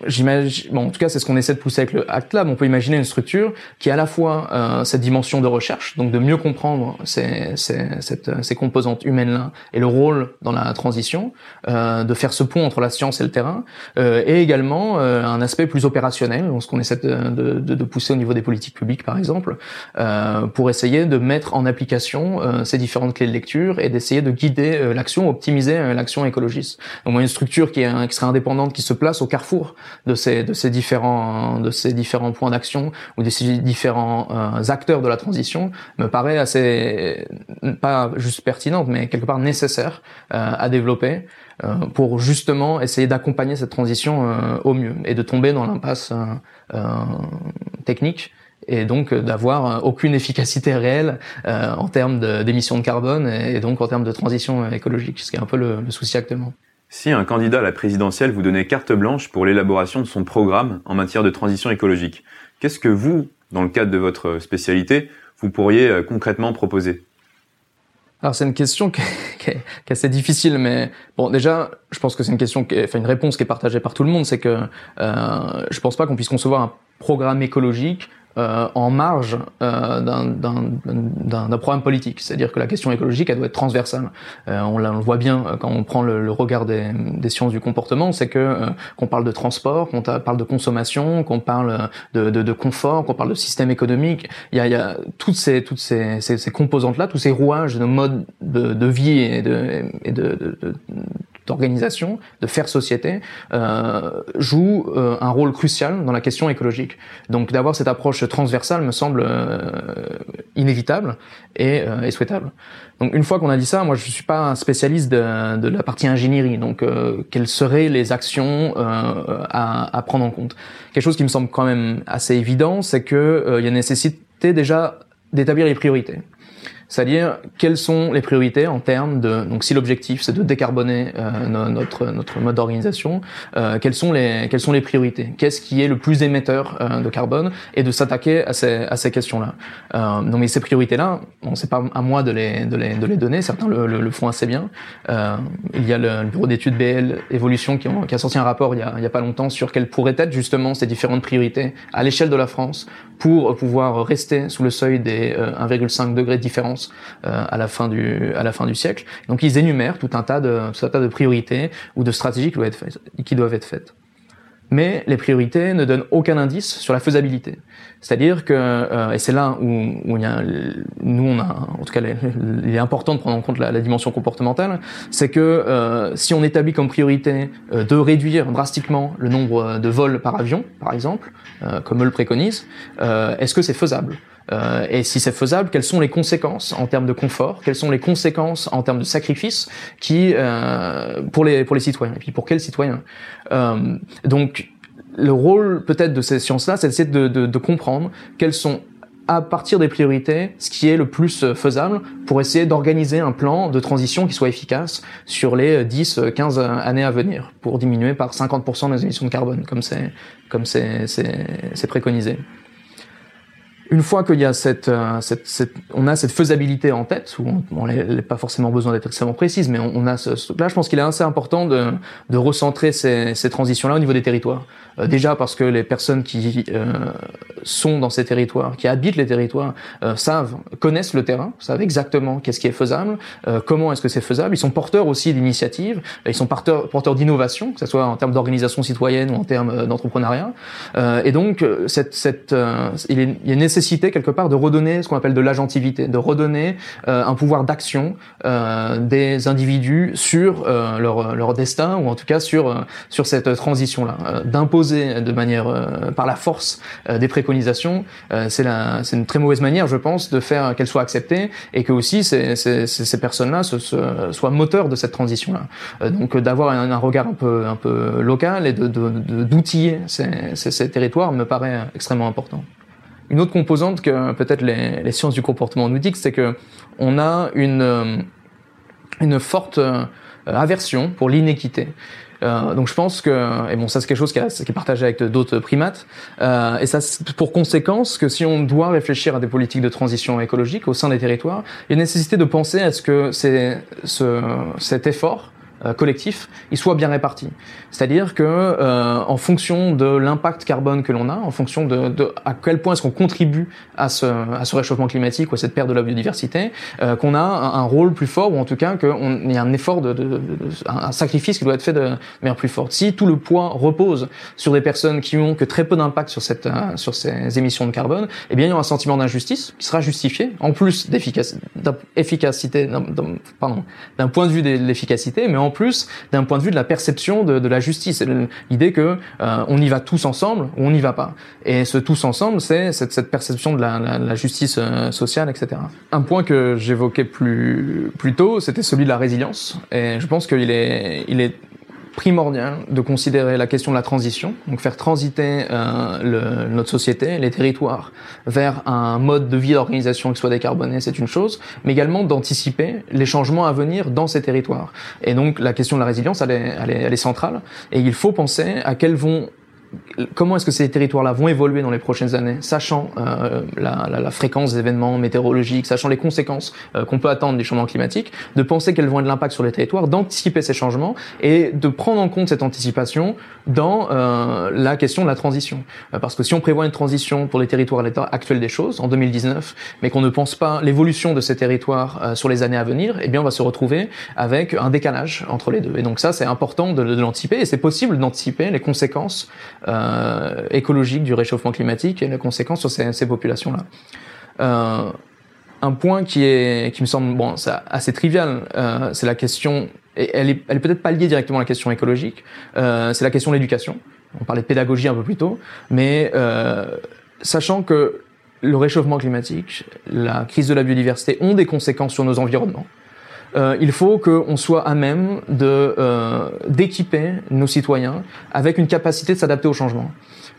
j'imagine, bon, en tout cas, c'est ce qu'on essaie de pousser avec le Act Lab. On peut imaginer une structure qui a à la fois euh, cette dimension de recherche, donc de mieux comprendre ces, ces, cette, ces composantes humaines-là et le rôle dans la transition, euh, de faire ce pont entre la science et le terrain, euh, et également euh, un aspect plus opérationnel, ce qu'on essaie de, de, de, pousser au niveau des politiques publiques, par exemple, euh, pour essayer de mettre en application euh, ces différentes clés de lecture et d'essayer de guider l'action, optimiser l'action écologiste. Donc, qui, est, qui serait indépendante, qui se place au carrefour de ces, de ces différents, de ces différents points d'action ou de ces différents euh, acteurs de la transition, me paraît assez, pas juste pertinente, mais quelque part nécessaire euh, à développer euh, pour justement essayer d'accompagner cette transition au mieux et de tomber dans l'impasse technique et donc d'avoir aucune efficacité réelle en termes d'émissions de, carbone et, donc en termes de transition écologique, ce qui est un peu le, le souci actuellement. Si un candidat à la présidentielle vous donnait carte blanche pour l'élaboration de son programme en matière de transition écologique, qu'est-ce que vous, dans le cadre de votre spécialité, vous pourriez euh, concrètement proposer? Alors c'est une question qui est, assez difficile, mais bon déjà, je pense que c'est une question, qui enfin une réponse qui est partagée par tout le monde, c'est que euh, je pense pas qu'on puisse concevoir un programme écologique euh, en marge euh, d'un programme politique. C'est-à-dire que la question écologique, elle doit être transversale. Euh, on, on, le voit bien euh, quand on prend le, le regard des, des, sciences du comportement, c'est que euh, qu'on parle de transport, qu'on parle de consommation, qu'on parle de, de, de confort, qu'on parle de système économique. Il y a, il y a toutes ces toutes ces, ces, ces composantes-là, tous ces rouages de mode de, de vie et de, et de d'organisation, de faire société, euh, joue euh, un rôle crucial dans la question écologique. Donc d'avoir cette approche transversale me semble euh, inévitable et, euh, et, souhaitable. Donc une fois qu'on a dit ça, moi je suis pas un spécialiste de, de la partie ingénierie. Donc euh, quelles seraient les actions à, à, prendre en compte? Quelque chose qui me semble quand même assez évident, c'est que il y a nécessité déjà d'établir les priorités. C'est-à-dire quelles sont les priorités en termes de donc si l'objectif c'est de décarboner euh, notre notre mode d'organisation, euh, quelles sont les quelles sont les priorités? Qu'est-ce qui est le plus émetteur euh, de carbone? Et de s'attaquer à ces à ces questions-là. Euh, donc mais ces priorités-là, bon c'est pas à moi de les de les de les donner. Certains le, le, le font assez bien. Euh, il y a le, bureau d'études BL Evolution qui, ont, qui, a sorti un rapport il y a il y a pas longtemps sur quelles pourraient être justement ces différentes priorités à l'échelle de la France pour pouvoir rester sous le seuil des 1,5 degrés de différence euh, à la fin du à la fin du siècle. Donc ils énumèrent tout un tas de tout un tas de priorités ou de stratégies qui doivent être faites. Mais les priorités ne donnent aucun indice sur la faisabilité. C'est-à-dire que, euh, et c'est là où, où il y a, nous on a, en tout cas, il est important de prendre en compte la, dimension comportementale, c'est que euh, si on établit comme priorité de réduire drastiquement le nombre de vols par avion, par exemple, comme eux le préconisent, est-ce que c'est faisable? Euh, et si c'est faisable, quelles sont les conséquences en termes de confort, quelles sont les conséquences en termes de sacrifice qui euh, pour les pour les citoyens et puis pour quels citoyens. Euh, donc le rôle peut-être de ces sciences-là, c'est d'essayer de, de, de, comprendre quelles sont à partir des priorités ce qui est le plus faisable pour essayer d'organiser un plan de transition qui soit efficace sur les 10, 15 années à venir pour diminuer par 50% nos émissions de carbone comme c'est comme c'est c'est préconisé une fois qu'il y a cette, euh, cette, cette, on a cette faisabilité en tête, où on n'a pas forcément besoin d'être extrêmement précise, mais on, a ce, ce là, je pense qu'il est assez important de, de recentrer ces, ces transitions-là au niveau des territoires. Euh, déjà parce que les personnes qui euh, sont dans ces territoires, qui habitent les territoires, euh, savent, connaissent le terrain, savent exactement qu'est-ce qui est faisable, euh, comment est-ce que c'est faisable. Ils sont porteurs aussi d'initiatives, ils sont porteurs, porteurs d'innovation, que ce soit en termes d'organisation citoyenne ou en termes d'entrepreneuriat. et donc, cette, cette, il, est, il y a nécessité quelque part de redonner ce qu'on appelle de l'agentivité, de redonner un pouvoir d'action des individus sur leur, leur destin ou en tout cas sur sur cette transition là, d'imposer de manière euh, par la force euh, des préconisations, euh, c'est c'est une très mauvaise manière, je pense, de faire qu'elles soient acceptées et que aussi ces, ces, ces personnes-là se, soient moteurs de cette transition-là. donc d'avoir un, regard un peu un peu local et de d'outiller ces, ces, territoires me paraît extrêmement important. Une autre composante que peut-être les, sciences du comportement nous disent, c'est que on a une une forte aversion pour l'inéquité. Euh, donc je pense que, et bon ça c'est quelque chose qui, est partagé avec d'autres primates, euh, et ça pour conséquence que si on doit réfléchir à des politiques de transition écologique au sein des territoires, il y a nécessité de penser à ce que c'est ce, cet effort euh, collectif, il soit bien réparti. C'est-à-dire que euh, en fonction de l'impact carbone que l'on a, en fonction de, de à quel point est-ce qu'on contribue à ce, à ce réchauffement climatique ou à cette perte de la biodiversité, euh, qu'on a un, rôle plus fort ou en tout cas qu'il y a un effort, de, de, de, un sacrifice qui doit être fait de manière plus forte. Si tout le poids repose sur des personnes qui ont que très peu d'impact sur cette euh, sur ces émissions de carbone, eh bien il y aura un sentiment d'injustice qui sera justifié en plus d'efficacité, d'un point de vue de l'efficacité, mais en plus d'un point de vue de la perception de, la justice. L'idée que euh, on y va tous ensemble ou on n'y va pas. Et ce tous ensemble, c'est cette, perception de la, justice euh, sociale, etc. Un point que j'évoquais plus tôt, c'était celui de la résilience. Et je pense qu'il est il est primordial de considérer la question de la transition, donc faire transiter euh, le, notre société, les territoires, vers un mode de vie d'organisation qui soit décarboné, c'est une chose, mais également d'anticiper les changements à venir dans ces territoires. Et donc la question de la résilience, elle est, elle est, elle est centrale, et il faut penser à quels vont comment est-ce que ces territoires-là vont évoluer dans les prochaines années, sachant euh, la, la, la, fréquence des événements météorologiques, sachant les conséquences euh, qu'on peut attendre du changement climatique, de penser quels vont être l'impact sur les territoires, d'anticiper ces changements et de prendre en compte cette anticipation dans euh, la question de la transition. Euh, parce que si on prévoit une transition pour les territoires à l'état actuel des choses, en 2019, mais qu'on ne pense pas l'évolution de ces territoires euh, sur les années à venir, eh bien on va se retrouver avec un décalage entre les deux. Et donc ça, c'est important de, de l'anticiper et c'est possible d'anticiper les conséquences euh, écologique du réchauffement climatique et les conséquences sur ces, populations-là. Euh, un point qui est qui me semble bon, assez trivial, euh, c'est la question. Elle est, elle est peut-être pas liée directement à la question écologique. C'est la question de l'éducation. On parlait de pédagogie un peu plus tôt, mais sachant que le réchauffement climatique, la crise de la biodiversité ont des conséquences sur nos environnements euh, il faut qu'on soit à même de euh, d'équiper nos citoyens avec une capacité de s'adapter au changement,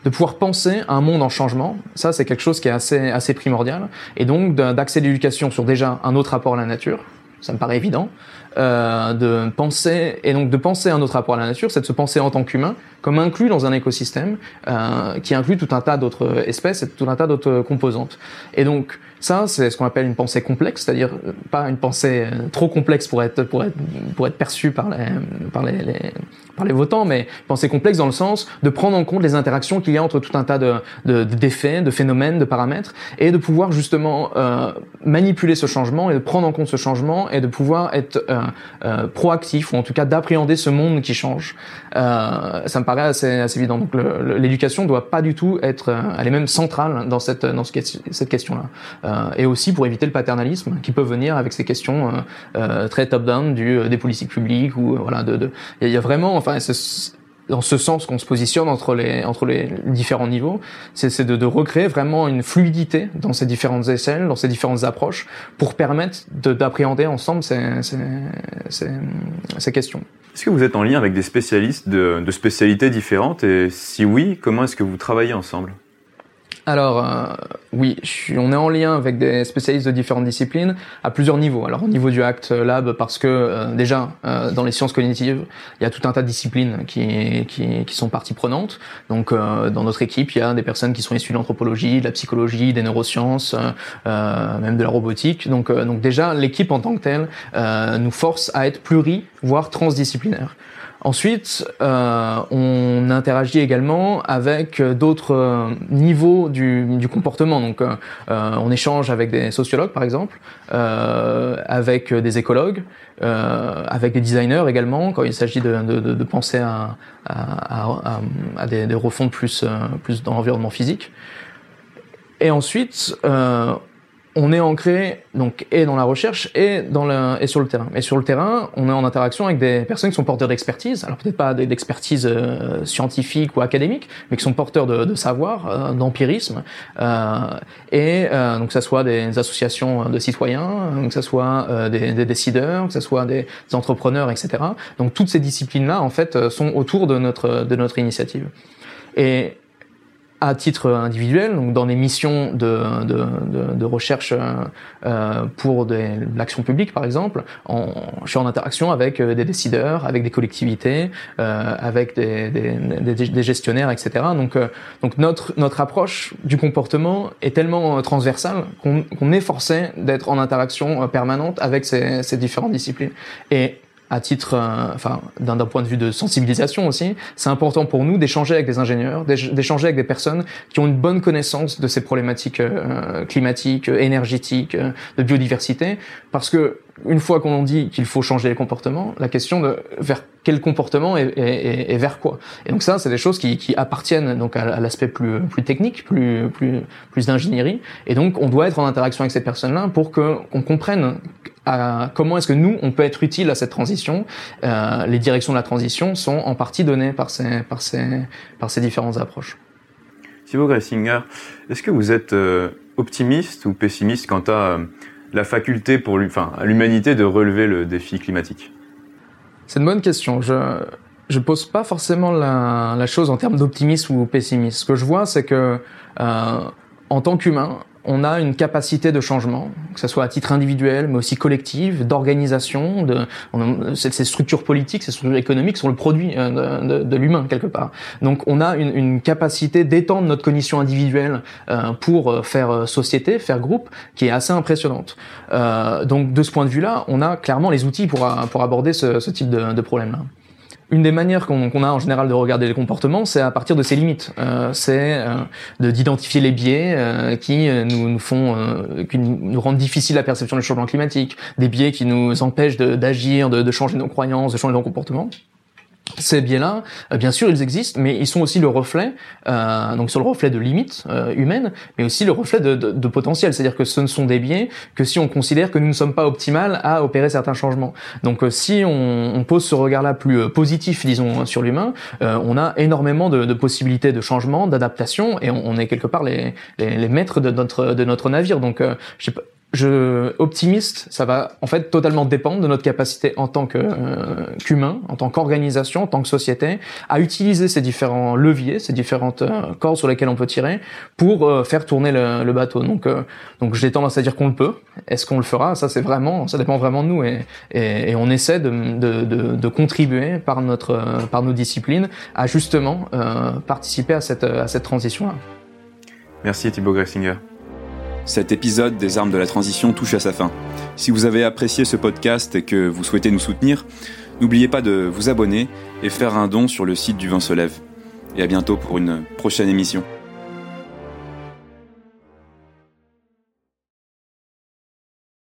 de pouvoir penser à un monde en changement. Ça, c'est quelque chose qui est assez assez primordial. Et donc d'accès l'éducation sur déjà un autre rapport à la nature. Ça me paraît évident. Euh, de penser et donc de penser à notre rapport à la nature, c'est de se penser en tant qu'humain comme inclus dans un écosystème euh, qui inclut tout un tas d'autres espèces et tout un tas d'autres composantes. Et donc ça, c'est ce qu'on appelle une pensée complexe, c'est-à-dire euh, pas une pensée euh, trop complexe pour être pour être pour être perçue par les par les, par les votants, mais pensée complexe dans le sens de prendre en compte les interactions qu'il y a entre tout un tas de d'effets, de, phénomènes, de paramètres, et de pouvoir justement euh, manipuler ce changement et de prendre en compte ce changement et de pouvoir être euh, euh, proactif ou en tout cas d'appréhender ce monde qui change. Ça me paraît assez, assez évident. Donc l'éducation doit pas du tout être, elle est même centrale dans cette dans ce, cette question-là. Euh, et aussi pour éviter le paternalisme qui peut venir avec ces questions euh, euh, très top-down du des politiques publiques ou voilà de, de il y a vraiment enfin dans ce sens qu'on se positionne entre les entre les différents niveaux, c'est de, de recréer vraiment une fluidité dans ces différentes échelles, dans ces différentes approches, pour permettre d'appréhender ensemble ces, ces, ces, ces questions. Est-ce que vous êtes en lien avec des spécialistes de, de spécialités différentes? Et si oui, comment est-ce que vous travaillez ensemble? Alors euh, oui, on est en lien avec des spécialistes de différentes disciplines à plusieurs niveaux. Alors au niveau du Act Lab parce que euh, déjà euh, dans les sciences cognitives, il y a tout un tas de disciplines qui, qui, qui sont partie prenante. Donc dans notre équipe, il y a des personnes qui sont issues de l'anthropologie, de la psychologie, des neurosciences, même de la robotique. Donc donc déjà l'équipe en tant que telle nous force à être pluri voire transdisciplinaire. Ensuite, euh, on interagit également avec d'autres euh, niveaux du, du, comportement. Donc, euh, on échange avec des sociologues, par exemple, euh, avec des écologues, euh, avec des designers également, quand il s'agit de, de, de, penser à, à, à, à des, des, plus, plus dans l'environnement physique. Et ensuite, on est ancré donc et dans la recherche et dans le, et sur le terrain. Et sur le terrain, on est en interaction avec des personnes qui sont porteurs d'expertise. Alors peut-être pas d'expertise euh, scientifique ou académique, mais qui sont porteurs de, de savoir, euh, d'empirisme, euh, et euh, donc que ça soit des associations de citoyens, que ça soit des, des, décideurs, que ça soit des, entrepreneurs, etc. Donc toutes ces disciplines-là, en fait, sont autour de notre de notre initiative. Et à titre individuel, donc dans des missions de, de, de, de recherche euh, pour l'action publique par exemple, en, je suis en interaction avec euh, des décideurs, avec des collectivités, euh, avec des, des, des, gestionnaires, etc. Donc, euh, donc notre, notre approche du comportement est tellement transversale qu'on est forcé d'être en interaction permanente avec ces, ces différentes disciplines. Et à titre, euh, d'un point de vue de sensibilisation aussi, c'est important pour nous d'échanger avec des ingénieurs, d'échanger avec des personnes qui ont une bonne connaissance de ces problématiques euh, climatiques, énergétiques, euh, de biodiversité, parce que une fois qu'on dit qu'il faut changer les comportements, la question de vers quel comportement et, et, et vers quoi. Et donc ça, c'est des choses qui, qui appartiennent donc à, l'aspect plus plus technique, plus plus plus d'ingénierie. Et donc on doit être en interaction avec ces personnes-là pour que qu'on comprenne à comment est-ce que nous on peut être utile à cette transition. Euh, les directions de la transition sont en partie données par ces par ces par ces différentes approches. Thibaut Gressinger, est-ce que vous êtes euh, optimiste ou pessimiste quant à euh, la faculté pour l'humanité de relever le défi climatique C'est une bonne question. Je je pose pas forcément la, la chose en termes d'optimisme ou pessimisme. Ce que je vois, c'est que euh, en tant qu'humain, on a une capacité de changement, que ce soit à titre individuel, mais aussi collectif, d'organisation. De, ces structures politiques, ces structures économiques sont le produit euh, de, de, de l'humain quelque part. Donc, on a une, une capacité d'étendre notre cognition individuelle euh, pour euh, faire société, faire groupe, qui est assez impressionnante. Euh, donc, de ce point de vue-là, on a clairement les outils pour, pour aborder ce, ce type de, de problème-là une des manières qu'on a en général de regarder les comportements, c'est à partir de ses limites. Euh, c'est euh, d'identifier les biais euh, qui nous, font, qui nous rendent difficile la perception du changement climatique, des biais qui nous empêchent d'agir, de, changer nos croyances, de changer nos comportements ces biais-là, euh, bien sûr, ils existent, mais ils sont aussi le reflet, euh, donc sur le reflet de limites euh, humaines, mais aussi le reflet de, de, potentiel. C'est-à-dire que ce ne sont des biais que si on considère que nous ne sommes pas optimales à opérer certains changements. Donc, euh, si on, pose ce regard-là plus positif, disons, sur l'humain, on a énormément de, possibilités de changement, d'adaptation, et on, est quelque part les, maîtres de notre de notre navire. Donc, je sais pas, je optimiste, ça va en fait totalement dépendre de notre capacité en tant euh, qu'humain, en tant qu'organisation, en tant que société, à utiliser ces différents leviers, ces différentes euh, cordes sur lesquelles on peut tirer pour euh, faire tourner le, bateau. Donc, donc j'ai tendance à dire qu'on le peut. Est-ce qu'on le fera? Ça, c'est vraiment, ça dépend vraiment de nous et, et, on essaie de, de, de, de, contribuer par notre, par nos disciplines à justement participer à cette, à cette transition-là. Merci Thibaut Gressinger. Cet épisode des armes de la transition touche à sa fin. Si vous avez apprécié ce podcast et que vous souhaitez nous soutenir, n'oubliez pas de vous abonner et faire un don sur le site du Vent se lève. Et à bientôt pour une prochaine émission.